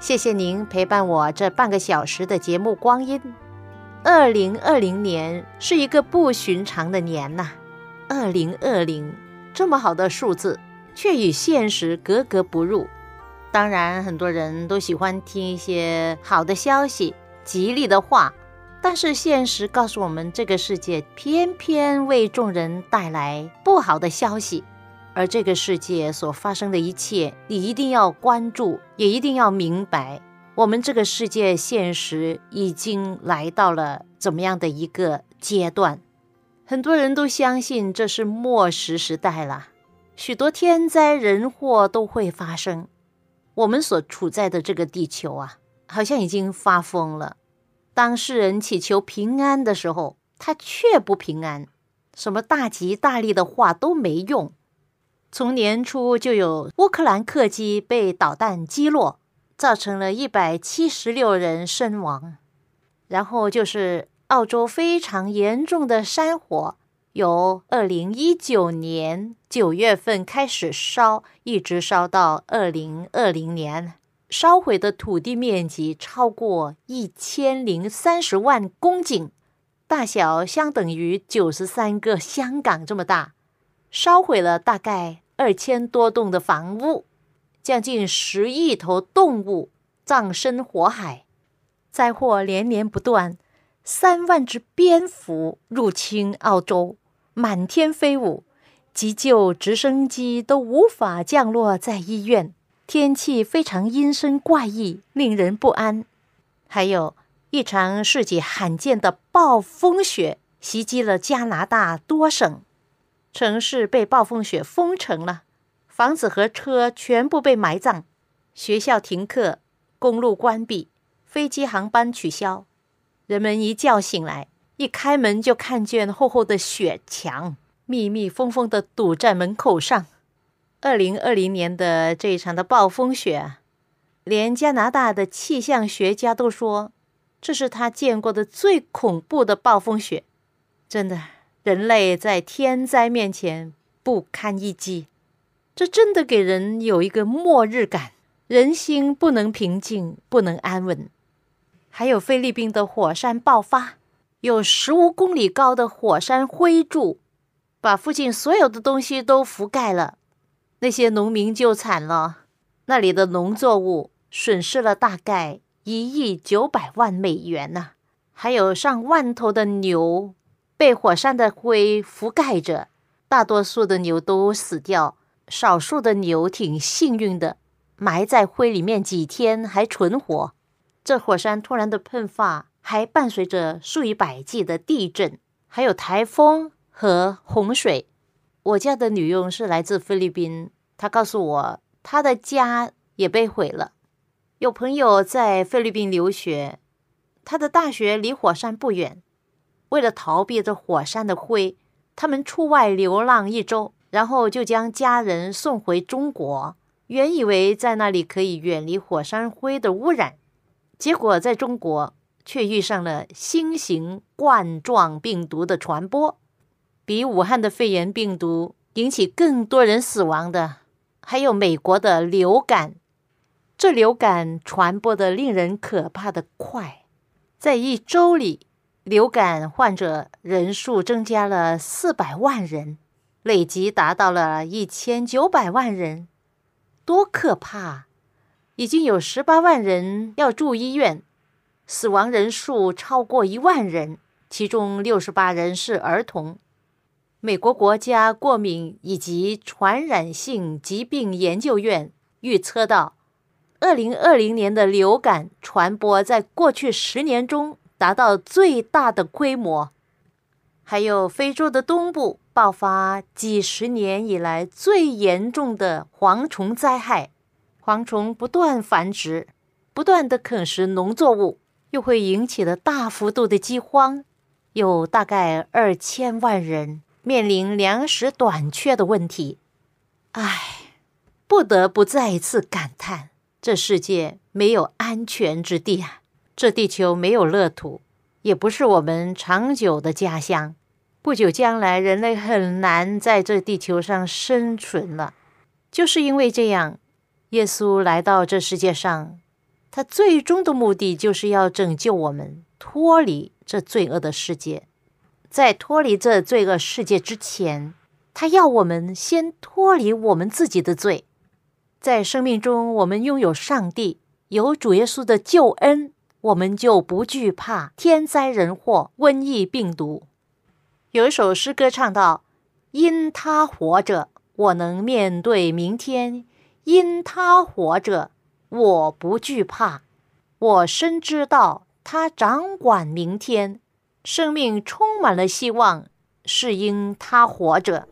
谢谢您陪伴我这半个小时的节目光阴。二零二零年是一个不寻常的年呐，二零二零这么好的数字，却与现实格格不入。当然，很多人都喜欢听一些好的消息、吉利的话，但是现实告诉我们，这个世界偏偏为众人带来不好的消息。而这个世界所发生的一切，你一定要关注，也一定要明白，我们这个世界现实已经来到了怎么样的一个阶段？很多人都相信这是末时时代了，许多天灾人祸都会发生。我们所处在的这个地球啊，好像已经发疯了。当世人祈求平安的时候，他却不平安，什么大吉大利的话都没用。从年初就有乌克兰客机被导弹击落，造成了一百七十六人身亡。然后就是澳洲非常严重的山火，由二零一九年九月份开始烧，一直烧到二零二零年，烧毁的土地面积超过一千零三十万公顷，大小相等于九十三个香港这么大。烧毁了大概二千多栋的房屋，将近十亿头动物葬身火海，灾祸连连不断，三万只蝙蝠入侵澳洲，满天飞舞，急救直升机都无法降落在医院，天气非常阴森怪异，令人不安。还有一场世纪罕见的暴风雪袭击了加拿大多省。城市被暴风雪封城了，房子和车全部被埋葬，学校停课，公路关闭，飞机航班取消。人们一觉醒来，一开门就看见厚厚的雪墙，密密封封的堵在门口上。二零二零年的这一场的暴风雪，连加拿大的气象学家都说，这是他见过的最恐怖的暴风雪，真的。人类在天灾面前不堪一击，这真的给人有一个末日感，人心不能平静，不能安稳。还有菲律宾的火山爆发，有十五公里高的火山灰柱，把附近所有的东西都覆盖了，那些农民就惨了，那里的农作物损失了大概一亿九百万美元呢，还有上万头的牛。被火山的灰覆盖着，大多数的牛都死掉，少数的牛挺幸运的，埋在灰里面几天还存活。这火山突然的喷发，还伴随着数以百计的地震，还有台风和洪水。我家的女佣是来自菲律宾，她告诉我，她的家也被毁了。有朋友在菲律宾留学，他的大学离火山不远。为了逃避这火山的灰，他们出外流浪一周，然后就将家人送回中国。原以为在那里可以远离火山灰的污染，结果在中国却遇上了新型冠状病毒的传播。比武汉的肺炎病毒引起更多人死亡的，还有美国的流感。这流感传播的令人可怕的快，在一周里。流感患者人数增加了四百万人，累计达到了一千九百万人，多可怕！已经有十八万人要住医院，死亡人数超过一万人，其中六十八人是儿童。美国国家过敏以及传染性疾病研究院预测到，二零二零年的流感传播在过去十年中达到最大的规模。还有非洲的东部爆发几十年以来最严重的蝗虫灾害，蝗虫不断繁殖，不断的啃食农作物，又会引起了大幅度的饥荒，有大概二千万人。面临粮食短缺的问题，唉，不得不再一次感叹：这世界没有安全之地啊！这地球没有乐土，也不是我们长久的家乡。不久将来，人类很难在这地球上生存了。就是因为这样，耶稣来到这世界上，他最终的目的就是要拯救我们，脱离这罪恶的世界。在脱离这罪恶世界之前，他要我们先脱离我们自己的罪。在生命中，我们拥有上帝，有主耶稣的救恩，我们就不惧怕天灾人祸、瘟疫病毒。有一首诗歌唱到：“因他活着，我能面对明天；因他活着，我不惧怕。我深知道他掌管明天。”生命充满了希望，是因他活着。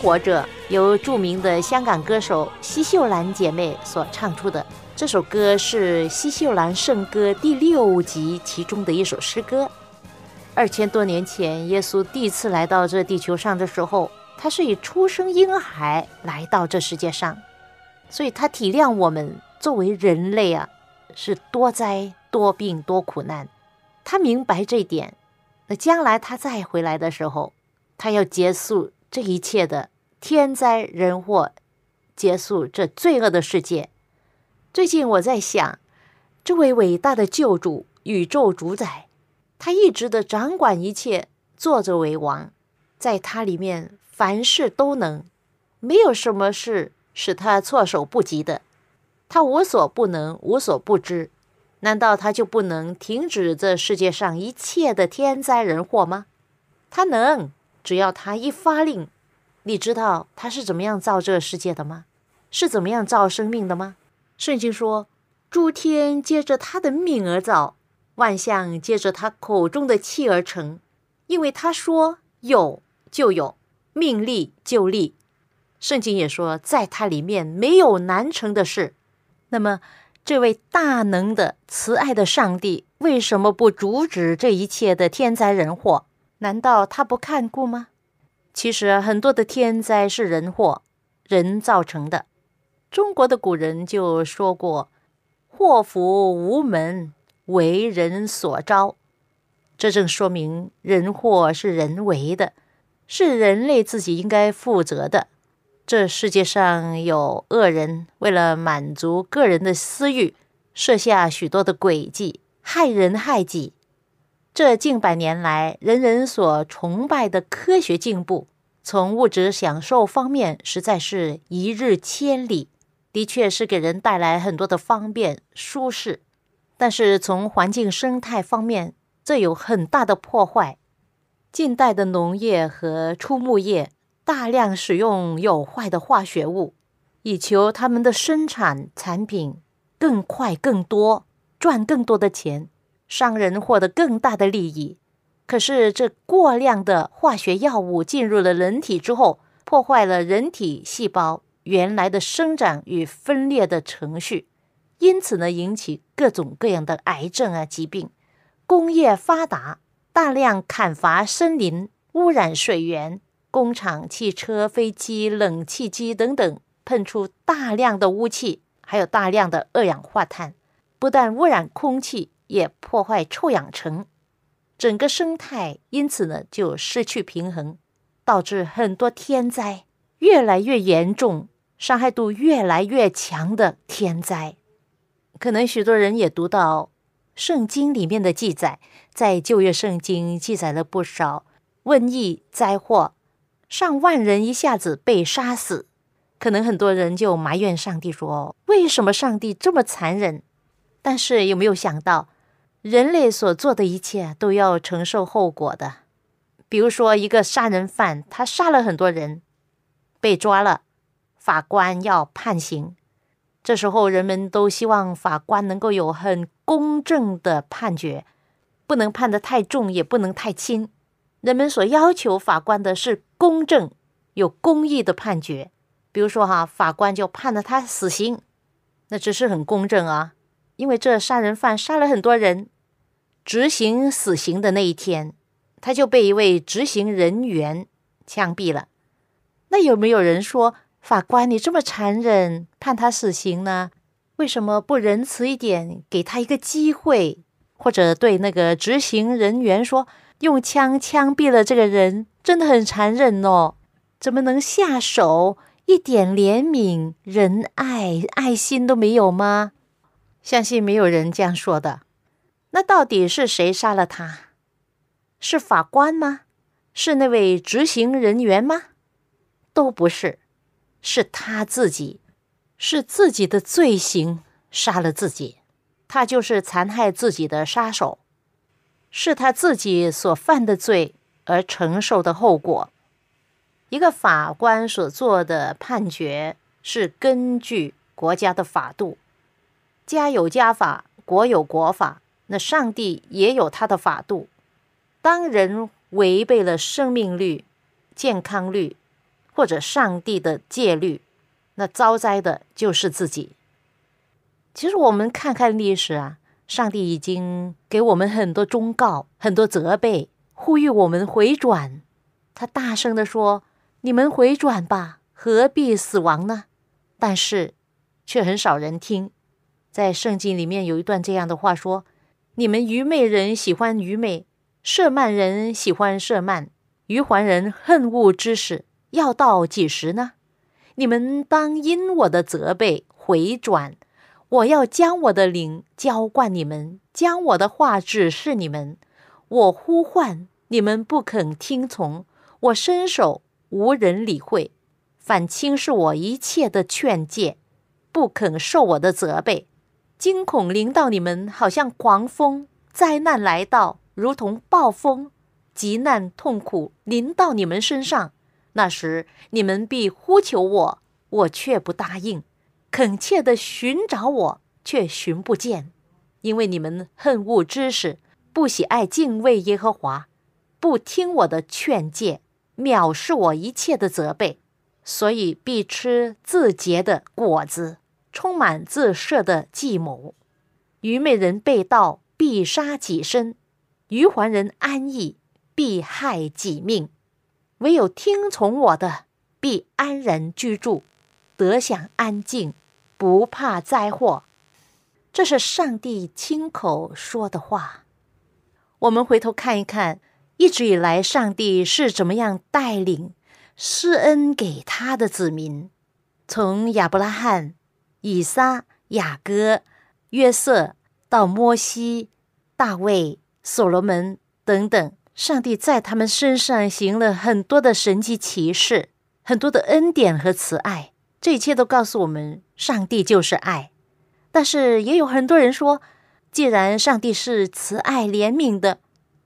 活着》由著名的香港歌手奚秀兰姐妹所唱出的。这首歌是奚秀兰圣歌第六集其中的一首诗歌。二千多年前，耶稣第一次来到这地球上的时候，他是以出生婴孩来到这世界上，所以他体谅我们作为人类啊，是多灾多病多苦难。他明白这一点，那将来他再回来的时候，他要结束这一切的天灾人祸，结束这罪恶的世界。最近我在想，这位伟大的救主、宇宙主宰，他一直的掌管一切，坐着为王，在他里面凡事都能，没有什么事使他措手不及的，他无所不能，无所不知。难道他就不能停止这世界上一切的天灾人祸吗？他能，只要他一发令。你知道他是怎么样造这个世界的吗？是怎么样造生命的吗？圣经说，诸天接着他的命而造，万象接着他口中的气而成。因为他说有就有，命立就立。圣经也说，在他里面没有难成的事。那么。这位大能的、慈爱的上帝为什么不阻止这一切的天灾人祸？难道他不看顾吗？其实很多的天灾是人祸，人造成的。中国的古人就说过：“祸福无门，为人所招。”这正说明人祸是人为的，是人类自己应该负责的。这世界上有恶人，为了满足个人的私欲，设下许多的诡计，害人害己。这近百年来，人人所崇拜的科学进步，从物质享受方面，实在是一日千里，的确是给人带来很多的方便舒适。但是从环境生态方面，这有很大的破坏。近代的农业和畜牧业。大量使用有害的化学物，以求他们的生产产品更快、更多，赚更多的钱，商人获得更大的利益。可是，这过量的化学药物进入了人体之后，破坏了人体细胞原来的生长与分裂的程序，因此呢，引起各种各样的癌症啊疾病。工业发达，大量砍伐森林，污染水源。工厂、汽车、飞机、冷气机等等喷出大量的污气，还有大量的二氧化碳，不但污染空气，也破坏臭氧层，整个生态因此呢就失去平衡，导致很多天灾越来越严重，伤害度越来越强的天灾。可能许多人也读到圣经里面的记载，在旧约圣经记载了不少瘟疫灾祸。上万人一下子被杀死，可能很多人就埋怨上帝说：“为什么上帝这么残忍？”但是有没有想到，人类所做的一切都要承受后果的？比如说，一个杀人犯，他杀了很多人，被抓了，法官要判刑，这时候人们都希望法官能够有很公正的判决，不能判得太重，也不能太轻。人们所要求法官的是公正、有公义的判决。比如说，哈，法官就判了他死刑，那只是很公正啊。因为这杀人犯杀了很多人，执行死刑的那一天，他就被一位执行人员枪毙了。那有没有人说，法官你这么残忍，判他死刑呢？为什么不仁慈一点，给他一个机会，或者对那个执行人员说？用枪枪毙了这个人，真的很残忍哦！怎么能下手？一点怜悯、仁爱、爱心都没有吗？相信没有人这样说的。那到底是谁杀了他？是法官吗？是那位执行人员吗？都不是，是他自己，是自己的罪行杀了自己，他就是残害自己的杀手。是他自己所犯的罪而承受的后果。一个法官所做的判决是根据国家的法度，家有家法，国有国法，那上帝也有他的法度。当人违背了生命律、健康律，或者上帝的戒律，那遭灾的就是自己。其实我们看看历史啊，上帝已经给我们很多忠告、很多责备，呼吁我们回转。他大声的说：“你们回转吧，何必死亡呢？”但是却很少人听。在圣经里面有一段这样的话说：“你们愚昧人喜欢愚昧，涉慢人喜欢涉慢，愚环人恨恶知识。要到几时呢？你们当因我的责备回转。我要将我的灵浇灌你们，将我的话指示你们。我呼唤你们不肯听从，我伸手无人理会，反轻视我一切的劝诫，不肯受我的责备。”惊恐临到你们，好像狂风；灾难来到，如同暴风；急难痛苦临到你们身上，那时你们必呼求我，我却不答应；恳切的寻找我，却寻不见，因为你们恨恶知识，不喜爱敬畏耶和华，不听我的劝诫，藐视我一切的责备，所以必吃自结的果子。充满自设的计谋，愚昧人被盗必杀己身，愚环人安逸必害己命。唯有听从我的，必安然居住，得享安静，不怕灾祸。这是上帝亲口说的话。我们回头看一看，一直以来上帝是怎么样带领施恩给他的子民，从亚伯拉罕。以撒、雅各、约瑟到摩西、大卫、所罗门等等，上帝在他们身上行了很多的神迹奇事，很多的恩典和慈爱。这一切都告诉我们，上帝就是爱。但是也有很多人说，既然上帝是慈爱怜悯的，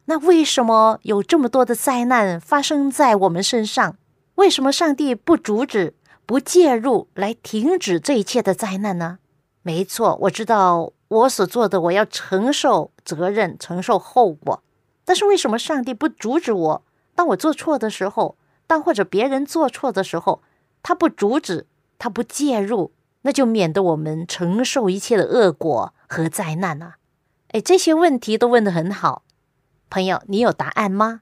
那为什么有这么多的灾难发生在我们身上？为什么上帝不阻止？不介入来停止这一切的灾难呢？没错，我知道我所做的，我要承受责任，承受后果。但是为什么上帝不阻止我？当我做错的时候，当或者别人做错的时候，他不阻止，他不介入，那就免得我们承受一切的恶果和灾难啊！哎，这些问题都问得很好，朋友，你有答案吗？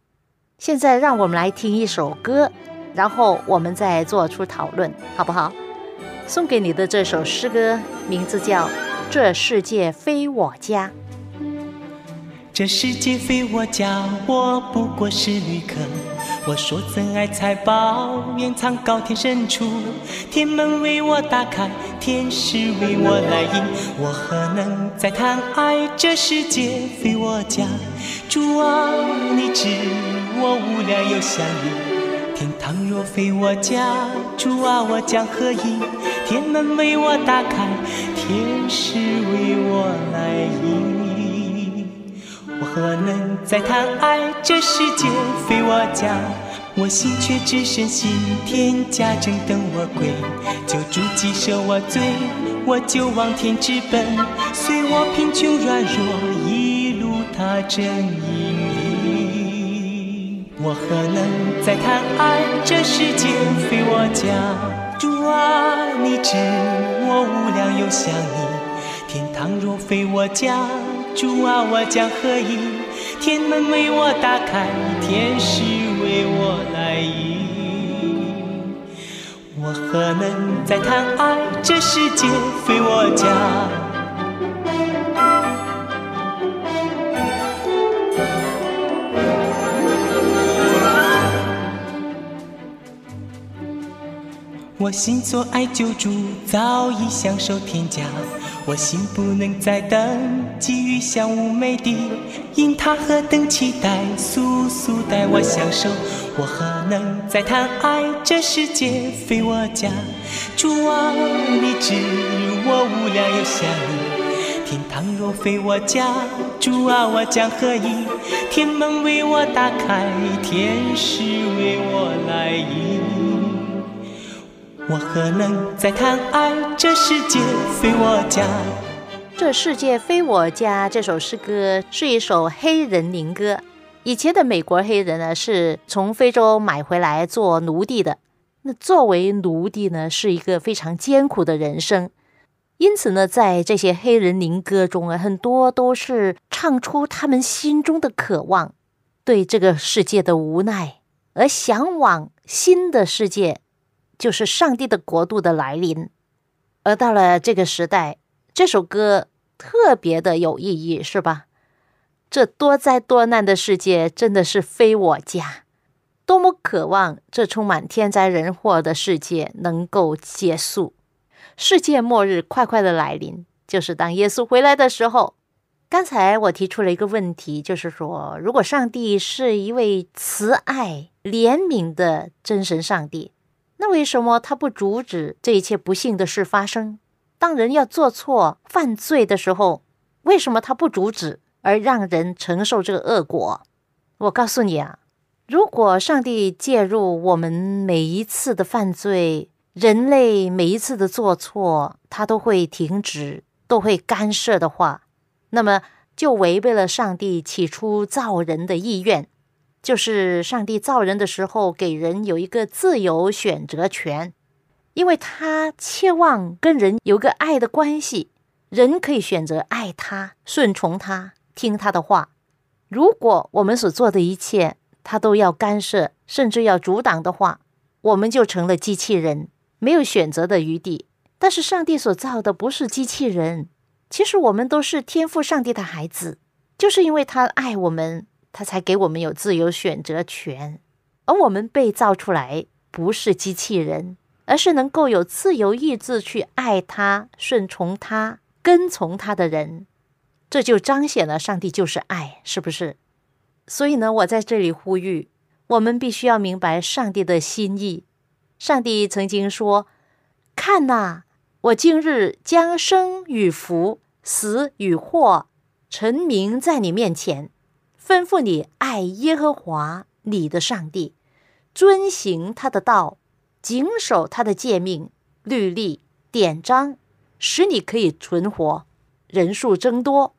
现在让我们来听一首歌。然后我们再做出讨论，好不好？送给你的这首诗歌名字叫《这世界非我家》。这世界非我家，我不过是旅客。我说怎爱财宝，掩藏高天深处。天门为我打开，天使为我来迎。我何能再贪爱？这世界非我家。主啊，你知我无聊又想你。天堂若非我家，主啊，我将何意？天门为我打开，天使为我来迎。我何能再谈爱？这世界非我家，我心却只深信天家正等我归。救主既赦我罪，我就往天直奔。随我贫穷软弱，一路踏正引领。我何能再谈爱？这世界非我家。主啊，你知我无量又想你。天堂若非我家，主啊，我将何意？天门为我打开，天使为我来迎。我何能再谈爱？这世界非我家。我心所爱救主早已享受天家，我心不能再等，急于向无美的，因他何等期待，速速带我享受。我何能再贪爱？这世界非我家。主啊，你知我无量又想你。天堂若非我家，主啊，我将何意？天门为我打开，天使为我来迎。我何能再谈爱？这世界非我家。这世界非我家。这首诗歌是一首黑人民歌。以前的美国黑人呢，是从非洲买回来做奴隶的。那作为奴隶呢，是一个非常艰苦的人生。因此呢，在这些黑人灵歌中啊，很多都是唱出他们心中的渴望，对这个世界的无奈，而向往新的世界，就是上帝的国度的来临。而到了这个时代，这首歌特别的有意义，是吧？这多灾多难的世界真的是非我家，多么渴望这充满天灾人祸的世界能够结束。世界末日快快的来临，就是当耶稣回来的时候。刚才我提出了一个问题，就是说，如果上帝是一位慈爱怜悯的真神上帝，那为什么他不阻止这一切不幸的事发生？当人要做错犯罪的时候，为什么他不阻止，而让人承受这个恶果？我告诉你啊，如果上帝介入我们每一次的犯罪，人类每一次的做错，他都会停止，都会干涉的话，那么就违背了上帝起初造人的意愿，就是上帝造人的时候给人有一个自由选择权，因为他期望跟人有个爱的关系，人可以选择爱他、顺从他、听他的话。如果我们所做的一切他都要干涉，甚至要阻挡的话，我们就成了机器人。没有选择的余地，但是上帝所造的不是机器人，其实我们都是天赋上帝的孩子，就是因为他爱我们，他才给我们有自由选择权。而我们被造出来不是机器人，而是能够有自由意志去爱他、顺从他、跟从他的人，这就彰显了上帝就是爱，是不是？所以呢，我在这里呼吁，我们必须要明白上帝的心意。上帝曾经说：“看呐，我今日将生与福、死与祸，成名在你面前，吩咐你爱耶和华你的上帝，遵行他的道，谨守他的诫命、律例、典章，使你可以存活，人数增多。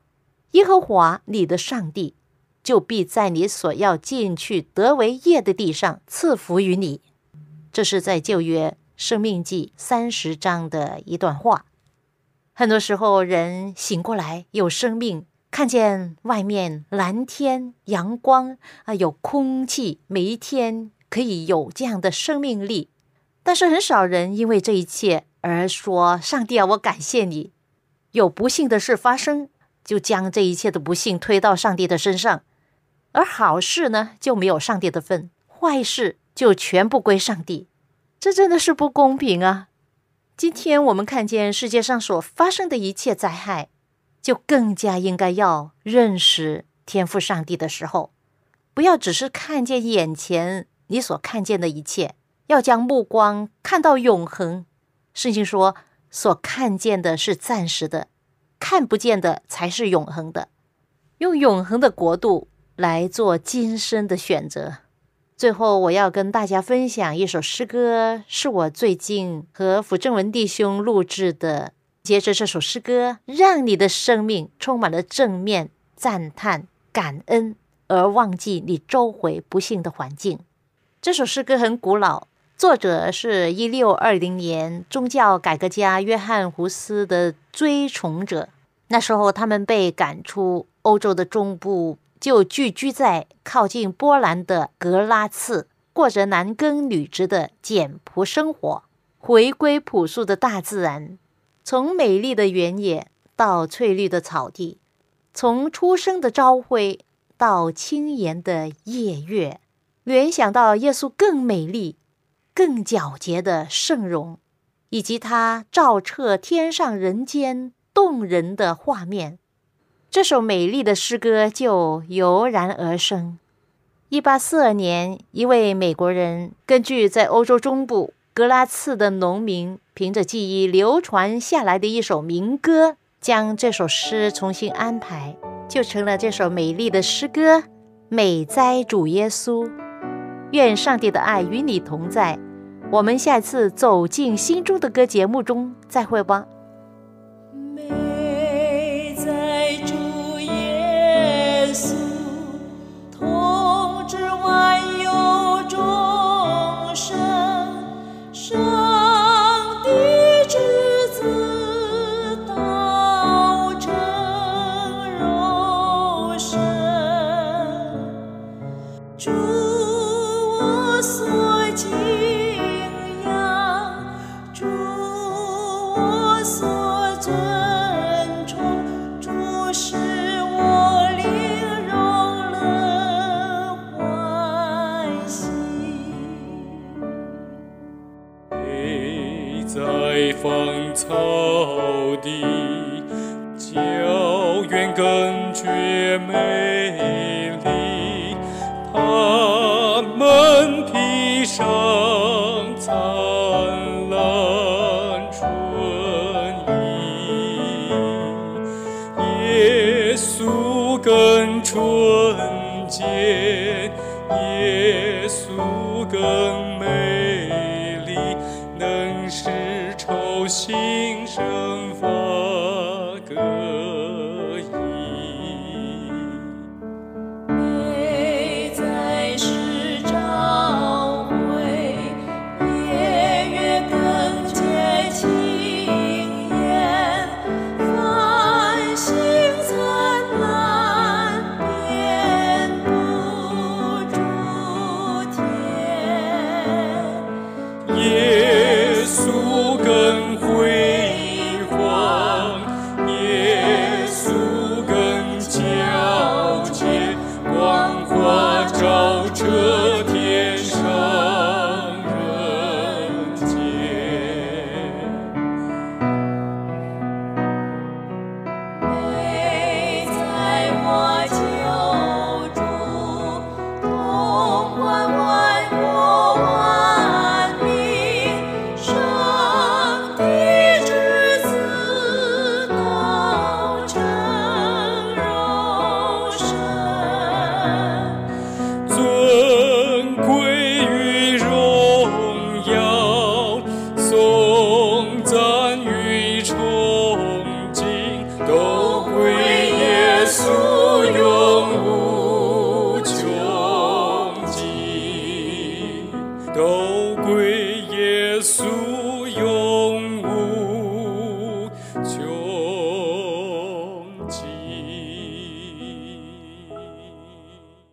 耶和华你的上帝就必在你所要进去得为业的地上赐福于你。”这是在旧约生命记三十章的一段话。很多时候，人醒过来有生命，看见外面蓝天、阳光啊，有空气，每一天可以有这样的生命力。但是很少人因为这一切而说：“上帝啊，我感谢你。”有不幸的事发生，就将这一切的不幸推到上帝的身上；而好事呢，就没有上帝的份；坏事。就全部归上帝，这真的是不公平啊！今天我们看见世界上所发生的一切灾害，就更加应该要认识天赋上帝的时候，不要只是看见眼前你所看见的一切，要将目光看到永恒。圣经说，所看见的是暂时的，看不见的才是永恒的。用永恒的国度来做今生的选择。最后，我要跟大家分享一首诗歌，是我最近和福正文弟兄录制的。接着这首诗歌，让你的生命充满了正面赞叹、感恩，而忘记你周围不幸的环境。这首诗歌很古老，作者是一六二零年宗教改革家约翰胡斯的追崇者。那时候，他们被赶出欧洲的中部。就聚居在靠近波兰的格拉茨，过着男耕女织的简朴生活，回归朴素的大自然。从美丽的原野到翠绿的草地，从初升的朝晖到轻盈的夜月，联想到耶稣更美丽、更皎洁的圣容，以及他照彻天上人间动人的画面。这首美丽的诗歌就油然而生。一八四二年，一位美国人根据在欧洲中部格拉茨的农民凭着记忆流传下来的一首民歌，将这首诗重新安排，就成了这首美丽的诗歌。美哉主耶稣！愿上帝的爱与你同在。我们下次走进心中的歌节目中再会吧。更纯洁，耶稣更美。